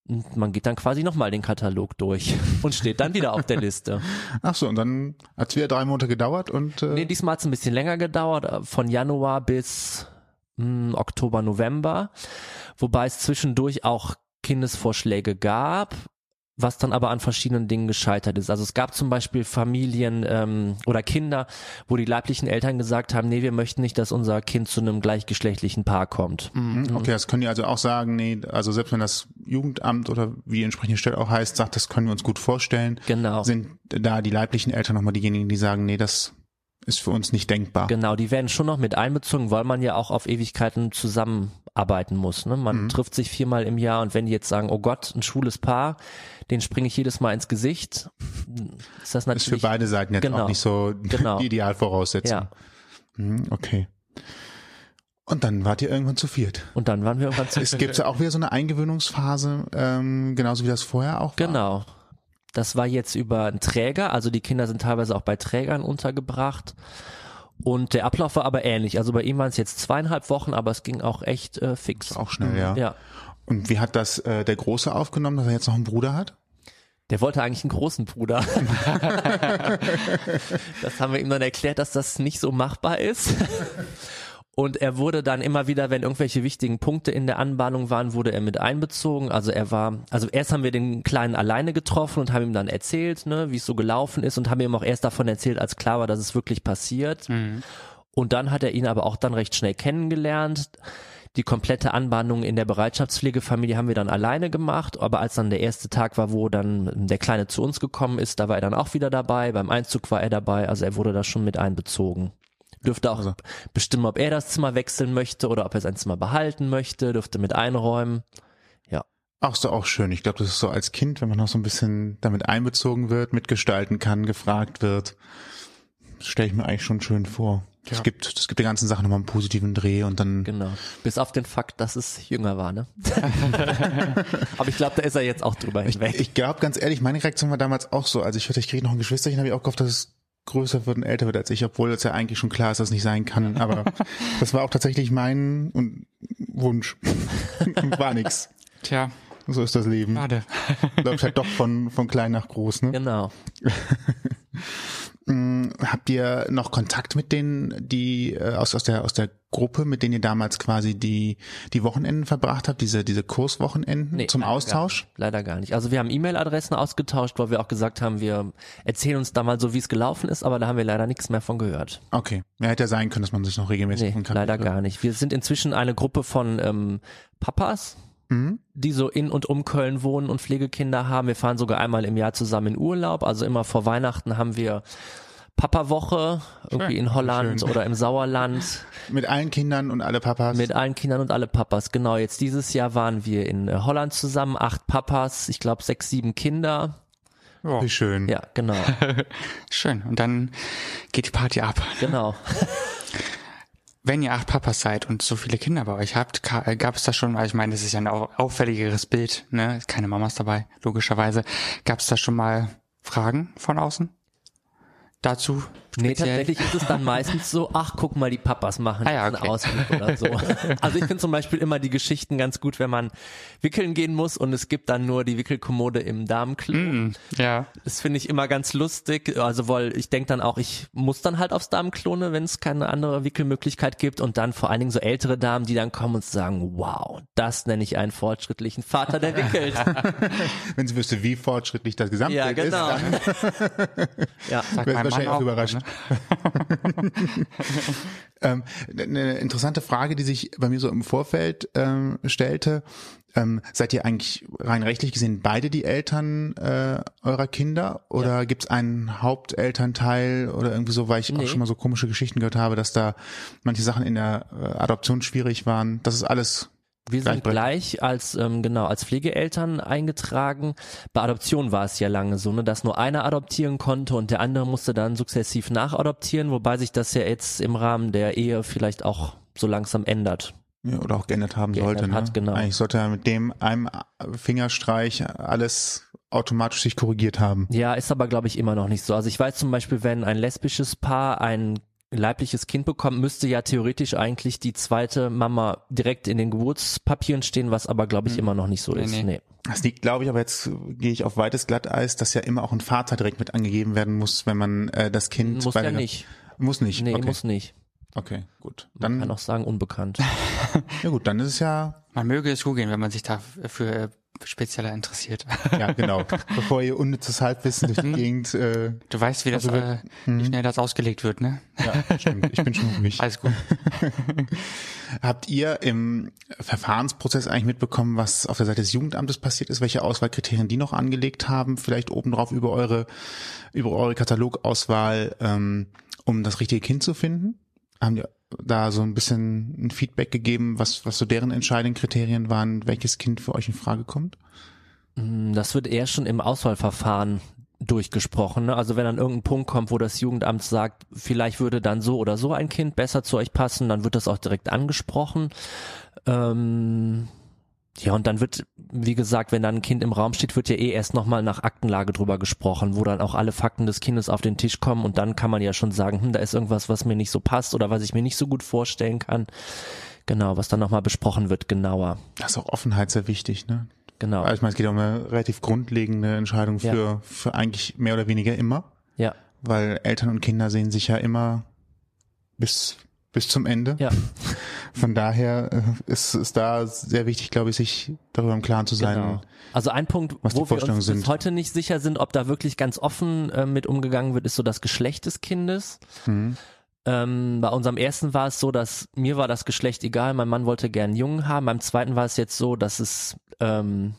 Und man geht dann quasi nochmal den Katalog durch und steht dann wieder auf der Liste. Ach so, und dann hat's wieder drei Monate gedauert und äh, Nee, diesmal hat es ein bisschen länger gedauert, äh, von Januar bis mh, Oktober, November, wobei es zwischendurch auch Kindesvorschläge gab, was dann aber an verschiedenen Dingen gescheitert ist. Also es gab zum Beispiel Familien ähm, oder Kinder, wo die leiblichen Eltern gesagt haben, nee, wir möchten nicht, dass unser Kind zu einem gleichgeschlechtlichen Paar kommt. Mhm, Okay, das können die also auch sagen, nee, also selbst wenn das Jugendamt oder wie die entsprechende Stelle auch heißt, sagt, das können wir uns gut vorstellen, Genau. sind da die leiblichen Eltern nochmal diejenigen, die sagen, nee, das ist für uns nicht denkbar. Genau, die werden schon noch mit einbezogen, weil man ja auch auf Ewigkeiten zusammenarbeiten muss. Ne? Man trifft sich viermal im Jahr und wenn die jetzt sagen, oh Gott, ein schwules Paar, den springe ich jedes Mal ins Gesicht, ist das Ist für natürlich beide Seiten jetzt Genau. auch nicht so Genau. die Idealvoraussetzung. ja. Mhm, Okay. Und dann wart ihr irgendwann zu viert. Und dann waren wir irgendwann zu Es gibt ja auch wieder so eine Eingewöhnungsphase, ähm, genauso wie das vorher auch war. Genau. Das war jetzt über einen Träger, also die Kinder sind teilweise auch bei Trägern untergebracht. Und der Ablauf war aber ähnlich. Also bei ihm waren es jetzt zweieinhalb Wochen, aber es ging auch echt äh, fix. Auch schnell, ja. Ja. Und wie hat das äh, der Große aufgenommen, dass er jetzt noch einen Bruder hat? Der wollte eigentlich einen großen Bruder. das haben wir ihm dann erklärt, dass das nicht so machbar ist. Und er wurde dann immer wieder, wenn irgendwelche wichtigen Punkte in der Anbahnung waren, wurde er mit einbezogen. Also er war, also erst haben wir den Kleinen alleine getroffen und haben ihm dann erzählt, ne, wie es so gelaufen ist und haben ihm auch erst davon erzählt, als klar war, dass es wirklich passiert. Und dann hat er ihn aber auch dann recht schnell kennengelernt. Die komplette Anbahnung in der Bereitschaftspflegefamilie haben wir dann alleine gemacht, aber als dann der erste Tag war, wo dann der Kleine zu uns gekommen ist, da war er dann auch wieder dabei, beim Einzug war er dabei, also er wurde da schon mit einbezogen. Dürfte auch Also. bestimmen, ob er das Zimmer wechseln möchte oder ob er sein Zimmer behalten möchte, dürfte mit einräumen. Ja. Auch doch auch schön. Ich glaube, das ist so als Kind, wenn man noch so ein bisschen damit einbezogen wird, mitgestalten kann, gefragt wird. Das stelle ich mir eigentlich schon schön vor. Es Ja. gibt, es gibt der ganzen Sache nochmal einen positiven Dreh und dann Genau. Bis auf den Fakt, dass es jünger war, ne? aber ich glaube, da ist er jetzt auch drüber hinweg. Ich glaube, ganz ehrlich, meine Reaktion war damals auch so. Also ich hörte, ich kriege noch ein Geschwisterchen, habe ich auch gehofft, dass es größer wird und älter wird als ich, obwohl es ja eigentlich schon klar ist, dass es nicht sein kann. Aber das war auch tatsächlich mein und Wunsch. War nix. Tja, So ist das Leben. schade. Läuft halt doch von, von klein nach groß. Ne? genau. Habt ihr noch Kontakt mit denen, die äh, aus, aus, der, aus der Gruppe, mit denen ihr damals quasi die, die Wochenenden verbracht habt, diese, diese Kurswochenenden Nee, zum leider Austausch? Gar leider gar nicht. Also wir haben E-Mail-Adressen ausgetauscht, weil wir auch gesagt haben, wir erzählen uns da mal so, wie es gelaufen ist, aber da haben wir leider nichts mehr von gehört. Okay. Ja, hätte ja sein können, dass man sich noch regelmäßig Nee, Kontakt- leider gar nicht. Wir sind inzwischen eine Gruppe von ähm, Papas, die so in und um Köln wohnen und Pflegekinder haben. Wir fahren sogar einmal im Jahr zusammen in Urlaub. Also immer vor Weihnachten haben wir Papawoche, irgendwie in Holland Schön. oder im Sauerland Mit allen Kindern und alle Papas. mit allen Kindern und alle Papas. Genau, jetzt dieses Jahr waren wir in äh, Holland zusammen, acht Papas, ich glaube sechs, sieben Kinder. Wie schön. Ja, genau, Schön. Und dann geht die Party ab. genau. Wenn ihr acht Papas seid und so viele Kinder bei euch habt, gab es da schon, weil ich meine, das ist ja ein au- auffälligeres Bild, ne? Keine Mamas dabei, logischerweise. Gab es da schon mal Fragen von außen? Dazu? Nee, tatsächlich ist es dann meistens so, ach, guck mal, die Papas machen Ah ja, einen okay. Ausflug oder so. Also ich finde zum Beispiel immer die Geschichten ganz gut, wenn man wickeln gehen muss und es gibt dann nur die Wickelkommode im Damenklo. Mm, ja. Das finde ich immer ganz lustig. Also weil ich denke dann auch, ich muss dann halt aufs Damenklone, wenn es keine andere Wickelmöglichkeit gibt. Und dann vor allen Dingen so ältere Damen, die dann kommen und sagen, wow, das nenne ich einen fortschrittlichen Vater, der wickelt. Wenn sie wüsste, wie fortschrittlich das Gesamtbild ja, genau. ist, ja. Sagt Wär mein wahrscheinlich Mann auch überrascht. Ne? Ähm, eine interessante Frage, die sich bei mir so im Vorfeld ähm, stellte. Ähm, seid ihr eigentlich rein rechtlich gesehen beide die Eltern äh, eurer Kinder oder gibt's einen Hauptelternteil oder irgendwie so, weil ich Nee. auch schon mal so komische Geschichten gehört habe, dass da manche Sachen in der äh, Adoption schwierig waren. Das ist alles Wir sind gleich als ähm, genau als Pflegeeltern eingetragen. Bei Adoption war es ja lange so, ne, dass nur einer adoptieren konnte und der andere musste dann sukzessiv nachadoptieren, wobei sich das ja jetzt im Rahmen der Ehe vielleicht auch so langsam ändert. ja, oder auch geändert haben Geändert sollte. Ne? hat, genau. Eigentlich sollte er mit dem einem Fingerstreich alles automatisch sich korrigiert haben. Ja, ist aber glaube ich immer noch nicht so. Also ich weiß zum Beispiel, wenn ein lesbisches Paar ein leibliches Kind bekommt, müsste ja theoretisch eigentlich die zweite Mama direkt in den Geburtspapieren stehen, was aber glaube ich immer noch nicht so Nee, ist. nee. Nee. Das liegt, glaube ich, aber jetzt gehe ich auf weites Glatteis, dass ja immer auch ein Vater direkt mit angegeben werden muss, wenn man äh, das Kind Muss bei ja der- nicht. Muss nicht. Nee, okay. muss nicht. okay, gut. Man Dann kann auch sagen unbekannt. ja gut, dann ist es ja Man möge es googeln, wenn man sich dafür äh, spezieller interessiert. ja genau. Bevor ihr unnützes Halbwissen durch die Gegend äh, Du weißt, wie das, Also äh, Mhm. wie schnell das ausgelegt wird, ne? ja, stimmt. Ich bin schon ruhig. Alles gut. Habt ihr im Verfahrensprozess eigentlich mitbekommen, was auf der Seite des Jugendamtes passiert ist, welche Auswahlkriterien die noch angelegt haben, vielleicht obendrauf über eure über eure Katalogauswahl, ähm, um das richtige Kind zu finden? Haben die da so ein bisschen ein Feedback gegeben, was was so deren entscheidenden Kriterien waren, welches Kind für euch in Frage kommt? Mm, Das wird eher schon im Auswahlverfahren durchgesprochen. Ne? Also wenn an irgendein Punkt kommt, wo das Jugendamt sagt, vielleicht würde dann so oder so ein Kind besser zu euch passen, dann wird das auch direkt angesprochen. Ähm, ja, und dann wird, wie gesagt, wenn dann ein Kind im Raum steht, wird ja eh erst nochmal nach Aktenlage drüber gesprochen, wo dann auch alle Fakten des Kindes auf den Tisch kommen und dann kann man ja schon sagen, hm, da ist irgendwas, was mir nicht so passt oder was ich mir nicht so gut vorstellen kann. Genau, was dann nochmal besprochen wird, genauer. Das ist auch Offenheit sehr wichtig, ne? Genau. Also ich meine, es geht um eine relativ grundlegende Entscheidung Ja. für für eigentlich mehr oder weniger immer. Ja. weil Eltern und Kinder sehen sich ja immer bis bis zum Ende. Ja. Von daher äh, ist es da sehr wichtig, glaube ich, sich darüber im Klaren zu sein. Genau. Also ein Punkt, was die wo wir uns bis sind. heute nicht sicher sind, ob da wirklich ganz offen äh, mit umgegangen wird, ist so das Geschlecht des Kindes. Mhm. Ähm, bei unserem ersten war es so, dass mir war das Geschlecht egal, mein Mann wollte gern einen Jungen haben. Beim zweiten war es jetzt so, dass es ähm,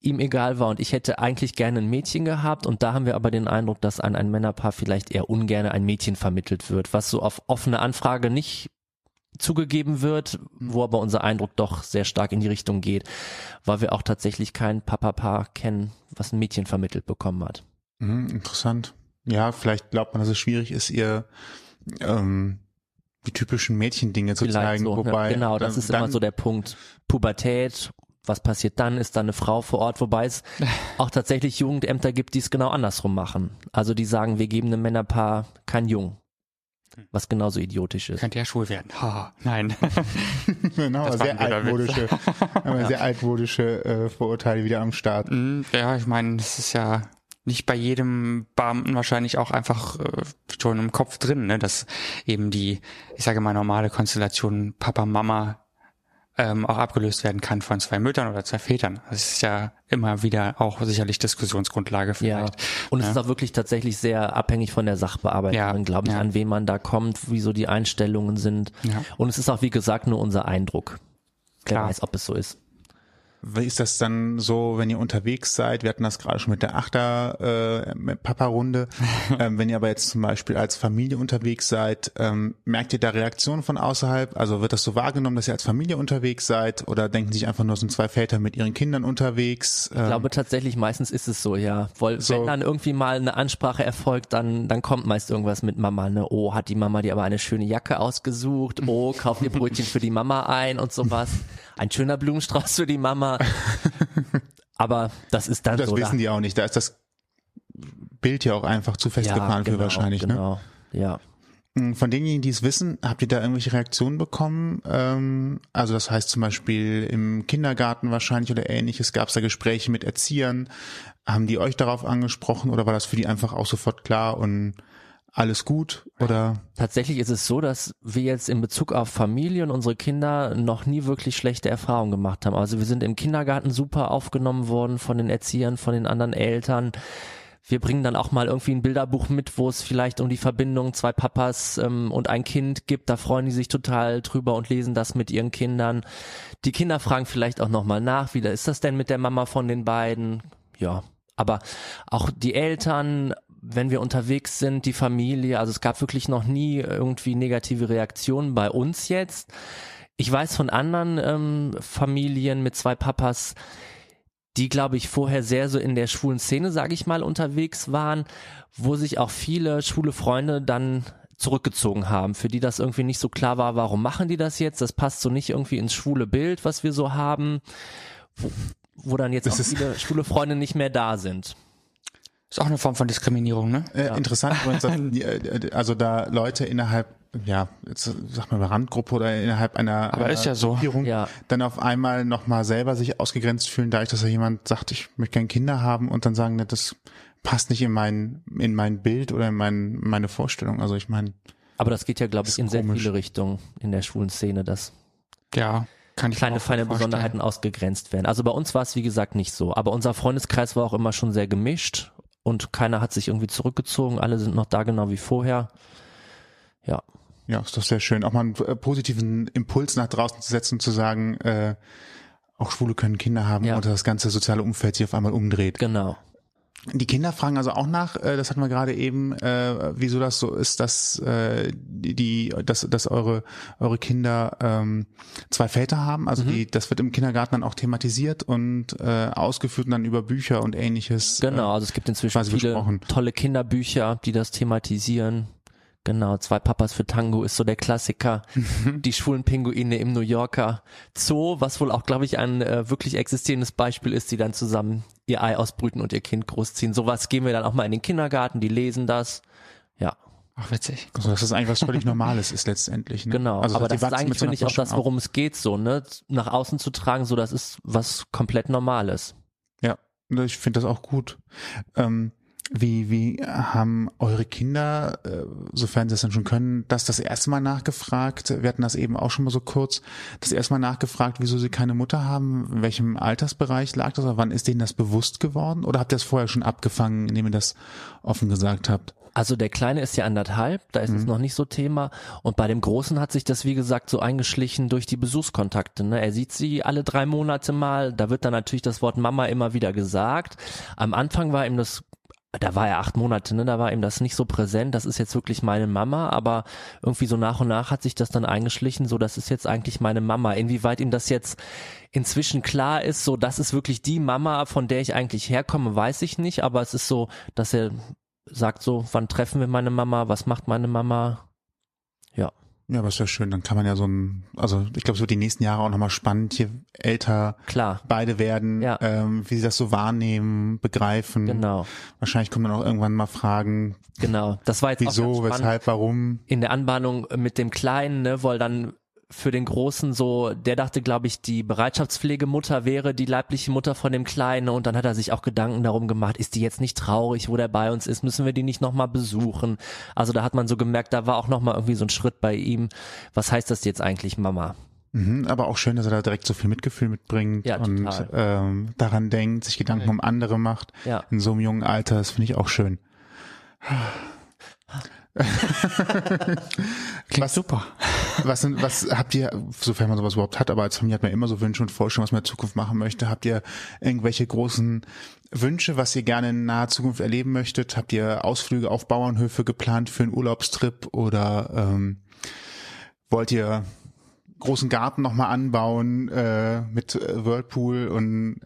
ihm egal war und ich hätte eigentlich gerne ein Mädchen gehabt und da haben wir aber den Eindruck, dass an ein Männerpaar vielleicht eher ungern ein Mädchen vermittelt wird, was so auf offene Anfrage nicht zugegeben wird, wo aber unser Eindruck doch sehr stark in die Richtung geht, weil wir auch tatsächlich kein Papapaar kennen, was ein Mädchen vermittelt bekommen hat. Mhm, interessant. Ja, vielleicht glaubt man, dass es schwierig ist, ihr ähm, die typischen Mädchendinge zu Vielleicht zeigen, so, wobei ja, genau, das dann- ist immer dann- so der Punkt. Pubertät, was passiert dann? Ist da eine Frau vor Ort? Wobei es auch tatsächlich Jugendämter gibt, die es genau andersrum machen. Also die sagen, wir geben einem Männerpaar kein Jung. Was genauso idiotisch ist. Könnte ja schwul werden. Ha, nein. genau, sehr altmodische, aber sehr altmodische äh, Vorurteile wieder am Start. Mm, ja, ich meine, das ist ja nicht bei jedem Beamten wahrscheinlich auch einfach äh, schon im Kopf drin, ne, dass eben die, ich sage mal, normale Konstellation Papa, Mama ähm, auch abgelöst werden kann von zwei Müttern oder zwei Vätern. Das ist ja immer wieder auch sicherlich Diskussionsgrundlage Ja, vielleicht. und es Ja. ist auch wirklich tatsächlich sehr abhängig von der Sachbearbeiterin, Ja, glaube ich, ja. an wen man da kommt, wie so die Einstellungen sind. Ja. Und es ist auch, wie gesagt, nur unser Eindruck. Wer Klar. weiß, ob es so ist. Wie ist das dann so, wenn ihr unterwegs seid? Wir hatten das gerade schon mit der Achter äh, Papa-Runde. ähm, wenn ihr aber jetzt zum Beispiel als Familie unterwegs seid, ähm, merkt ihr da Reaktionen von außerhalb? Also wird das so wahrgenommen, dass ihr als Familie unterwegs seid? Oder denken sich einfach nur, sind zwei Väter mit ihren Kindern unterwegs? Ich glaube tatsächlich, meistens ist es so, ja. Weil So. wenn dann irgendwie mal eine Ansprache erfolgt, dann, dann kommt meist irgendwas mit Mama, ne? Oh, hat die Mama dir aber eine schöne Jacke ausgesucht? Oh, kauft ihr Brötchen für die Mama ein und sowas. Ein schöner Blumenstrauß für die Mama. Aber das ist dann das so. da- wissen die auch nicht. Da ist das Bild ja auch einfach zu festgefahren für wahrscheinlich. Ne? genau. Ja. Von denjenigen, die es wissen, habt ihr da irgendwelche Reaktionen bekommen? Ähm, also das heißt zum Beispiel im Kindergarten wahrscheinlich oder ähnliches, gab es da Gespräche mit Erziehern? Haben die euch darauf angesprochen oder war das für die einfach auch sofort klar und alles gut? Oder Tatsächlich ist es so, dass wir jetzt in Bezug auf Familie und unsere Kinder noch nie wirklich schlechte Erfahrungen gemacht haben. Also wir sind im Kindergarten super aufgenommen worden von den Erziehern, von den anderen Eltern. Wir bringen dann auch mal irgendwie ein Bilderbuch mit, wo es vielleicht um die Verbindung zwei Papas ähm, und ein Kind gibt. Da freuen die sich total drüber und lesen das mit ihren Kindern. Die Kinder fragen vielleicht auch nochmal nach, wie ist das denn mit der Mama von den beiden? Ja, aber auch die Eltern, wenn wir unterwegs sind, die Familie, also es gab wirklich noch nie irgendwie negative Reaktionen bei uns jetzt. Ich weiß von anderen ähm, Familien mit zwei Papas, die, glaube ich, vorher sehr so in der schwulen Szene, sage ich mal, unterwegs waren, wo sich auch viele schwule Freunde dann zurückgezogen haben, für die das irgendwie nicht so klar war, warum machen die das jetzt? Das passt so nicht irgendwie ins schwule Bild, was wir so haben, wo, wo dann jetzt Das auch viele schwule Freunde nicht mehr da sind. Ist auch eine Form von Diskriminierung, ne? äh, interessant, übrigens, äh, also da Leute innerhalb, ja, jetzt sag mal Randgruppe oder innerhalb einer, Aber ist ja so. Gruppierung Ja. dann auf einmal nochmal selber sich ausgegrenzt fühlen, dadurch, dass da jemand sagt, ich möchte gerne Kinder haben und dann sagen, ne, das passt nicht in mein, in mein Bild oder in mein, meine Vorstellung. Also ich meine, Aber das geht ja, glaube ich, in sehr komisch. viele Richtungen in der schwulen Szene, dass Ja, kann ich mir kleine, feine. Besonderheiten ausgegrenzt werden. Also bei uns war es, wie gesagt, nicht so. Aber unser Freundeskreis war auch immer schon sehr gemischt und keiner hat sich irgendwie zurückgezogen. Alle sind noch da genau wie vorher. Ja, ja, ist doch sehr schön, auch mal einen äh, positiven Impuls nach draußen zu setzen und zu sagen, äh, auch Schwule können Kinder haben Ja. und das ganze soziale Umfeld sich auf einmal umdreht. genau. Die Kinder fragen also auch nach, äh, das hatten wir gerade eben, äh, wieso das so ist, dass äh, die, dass, dass eure eure Kinder ähm, zwei Väter haben. Also die, das wird im Kindergarten dann auch thematisiert und äh, ausgeführt und dann über Bücher und ähnliches. Genau, also es gibt inzwischen viele besprochen. tolle Kinderbücher, die das thematisieren. Genau, zwei Papas für Tango ist so der Klassiker. Die schwulen Pinguine im New Yorker Zoo, was wohl auch, glaube ich, ein äh, wirklich existierendes Beispiel ist, die dann zusammen ihr Ei ausbrüten und ihr Kind großziehen. Sowas gehen wir dann auch mal in den Kindergarten, die lesen das. Ja, Ach, witzig. Also dass das eigentlich was völlig Normales ist letztendlich. Ne? genau. Also, Aber das ist eigentlich, so finde ich, auch das, worum es geht, so, ne? Nach außen zu tragen, so, das ist was komplett Normales. Ja, ich finde das auch gut. Ähm, wie, wie haben eure Kinder, äh, sofern sie es dann schon können, das das erste Mal nachgefragt? Wir hatten das eben auch schon mal so kurz. Das erste Mal nachgefragt, wieso sie keine Mutter haben? In welchem Altersbereich lag das? Oder wann ist denen das bewusst geworden? Oder habt ihr das vorher schon abgefangen, indem ihr das offen gesagt habt? Also der Kleine ist ja anderthalb, da ist es noch nicht so Thema. Und bei dem Großen hat sich das, wie gesagt, so eingeschlichen durch die Besuchskontakte. Ne? Er sieht sie alle drei Monate mal. Da wird dann natürlich das Wort Mama immer wieder gesagt. Am Anfang war ihm das, da war er acht Monate, ne? da war ihm das nicht so präsent. Das ist jetzt wirklich meine Mama. Aber irgendwie so nach und nach hat sich das dann eingeschlichen. So, das ist jetzt eigentlich meine Mama. Inwieweit ihm das jetzt inzwischen klar ist, so, das ist wirklich die Mama, von der ich eigentlich herkomme, weiß ich nicht. Aber es ist so, dass er sagt so, wann treffen wir meine Mama, was macht meine Mama? Ja. Aber ist ja schön. Dann kann man ja so ein, also ich glaube, es wird die nächsten Jahre auch nochmal spannend, je älter Klar, beide werden, Ja. ähm, wie sie das so wahrnehmen, begreifen. genau, Wahrscheinlich kommen dann auch irgendwann mal Fragen, genau. Das war jetzt auch wieso, spannend. weshalb, warum. in der Anbahnung mit dem Kleinen, ne, weil dann für den Großen so, der dachte, glaube ich, die Bereitschaftspflegemutter wäre die leibliche Mutter von dem Kleinen und dann hat er sich auch Gedanken darum gemacht, ist die jetzt nicht traurig, wo der bei uns ist, müssen wir die nicht nochmal besuchen? Also da hat man so gemerkt, da war auch nochmal irgendwie so ein Schritt bei ihm. Was heißt das jetzt eigentlich, Mama? Mhm, aber auch schön, dass er da direkt so viel Mitgefühl mitbringt Ja, und ähm, daran denkt, sich Gedanken um andere macht. Ja. In so einem jungen Alter, das finde ich auch schön. Klingt Was- super. Was, sind, was habt ihr, sofern man sowas überhaupt hat, aber als Familie hat man immer so Wünsche und Vorstellungen, was man in Zukunft machen möchte. Habt ihr irgendwelche großen Wünsche, was ihr gerne in naher Zukunft erleben möchtet? Habt ihr Ausflüge auf Bauernhöfe geplant für einen Urlaubstrip oder ähm, wollt ihr großen Garten nochmal anbauen äh, mit äh, Whirlpool und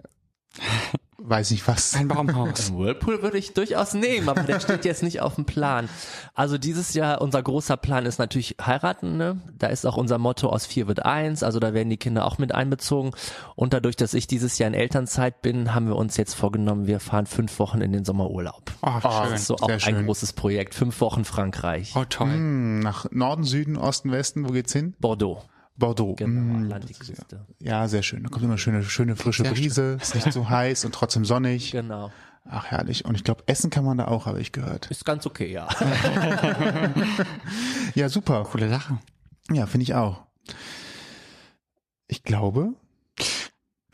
weiß nicht was? Ein Baumhaus. Ein Whirlpool würde ich durchaus nehmen, aber der steht jetzt nicht auf dem Plan. Also dieses Jahr, unser großer Plan ist natürlich heiraten, ne? Da ist auch unser Motto aus vier wird eins, also da werden die Kinder auch mit einbezogen. Und dadurch, dass ich dieses Jahr in Elternzeit bin, haben wir uns jetzt vorgenommen, wir fahren fünf Wochen in den Sommerurlaub. Oh, Oh, schön. Das ist so auch Sehr ein schön. großes Projekt. Fünf Wochen Frankreich. Oh, toll. Hm, nach Norden, Süden, Osten, Westen, wo geht's hin? Bordeaux. Bordeaux. Genau, Hm, Atlantikküste. Ja, sehr schön. Da kommt immer schöne, schöne frische Sehr Brise, ist nicht so heiß und trotzdem sonnig. Genau. Ach, herrlich. Und ich glaube, essen kann man da auch, habe ich gehört. Ist ganz okay, ja. Ja, super. Coole Sache. Ja, finde ich auch. Ich glaube,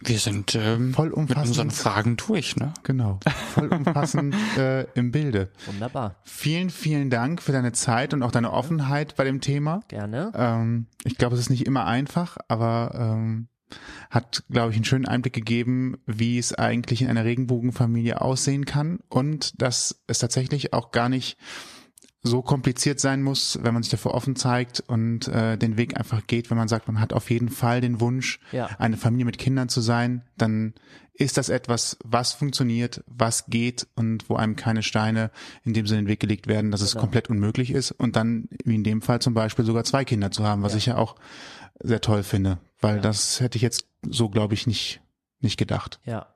Wir sind ähm, mit unseren. Fragen durch, ne? Genau. Voll umfassend äh, im Bilde. Wunderbar. Vielen, vielen Dank für deine Zeit und auch deine Offenheit bei dem Thema. Gerne. Ähm, ich glaube, es ist nicht immer einfach, aber ähm, hat, glaube ich, einen schönen Einblick gegeben, wie es eigentlich in einer Regenbogenfamilie aussehen kann und dass es tatsächlich auch gar nicht so kompliziert sein muss, wenn man sich dafür offen zeigt und äh, den Weg einfach geht, wenn man sagt, man hat auf jeden Fall den Wunsch, Ja. eine Familie mit Kindern zu sein, dann ist das etwas, was funktioniert, was geht und wo einem keine Steine in dem Sinne in den Weg gelegt werden, dass es Genau. komplett unmöglich ist und dann, wie in dem Fall zum Beispiel, sogar zwei Kinder zu haben, was ich ja auch sehr toll finde, weil Ja. das hätte ich jetzt so, glaube ich, nicht, nicht gedacht. Ja.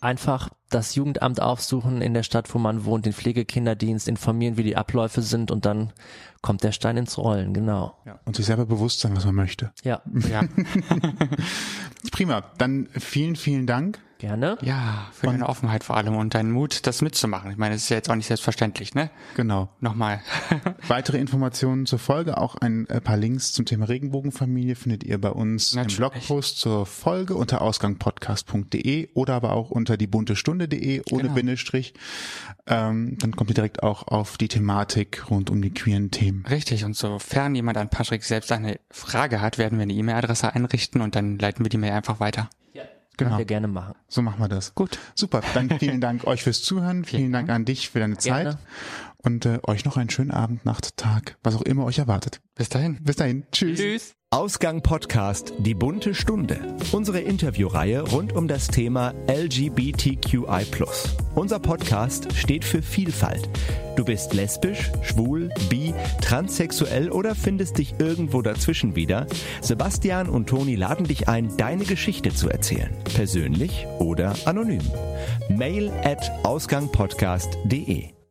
Einfach das Jugendamt aufsuchen in der Stadt, wo man wohnt, den Pflegekinderdienst, informieren, wie die Abläufe sind und dann kommt der Stein ins Rollen, genau. Und sich selber bewusst sein, was man möchte. Ja, Ja. Prima. Dann vielen, vielen Dank. gerne. ja, für deine Offenheit vor allem und deinen Mut, das mitzumachen. Ich meine, das ist ja jetzt auch nicht selbstverständlich, ne? Genau. Nochmal. Weitere Informationen zur Folge, auch ein äh, paar Links zum Thema Regenbogenfamilie findet ihr bei uns Natürlich. im Blogpost zur Folge unter ausgangpodcast.de oder aber auch unter diebuntestunde.de ohne Genau. Bindestrich. Ähm, dann kommt ihr direkt auch auf die Thematik rund um die queeren Themen. Richtig, und sofern jemand an Patrick selbst eine Frage hat, werden wir eine E-Mail-Adresse einrichten und dann leiten wir die Mail einfach weiter. Ja, Genau. können wir gerne machen. So machen wir das. Gut. Super. Dann vielen Dank euch fürs Zuhören. Vielen Dank an dich für deine Zeit. Gerne. Und äh, euch noch einen schönen Abend, Nacht, Tag, was auch immer euch erwartet. Bis dahin. Bis dahin. Tschüss. Tschüss. Ausgang Podcast Die bunte Stunde. Unsere Interviewreihe rund um das Thema LGBTQI+. Unser Podcast steht für Vielfalt. Du bist lesbisch, schwul, bi, transsexuell oder findest dich irgendwo dazwischen wieder? Sebastian und Toni laden dich ein, deine Geschichte zu erzählen. Persönlich oder anonym. Mail at ausgangpodcast.de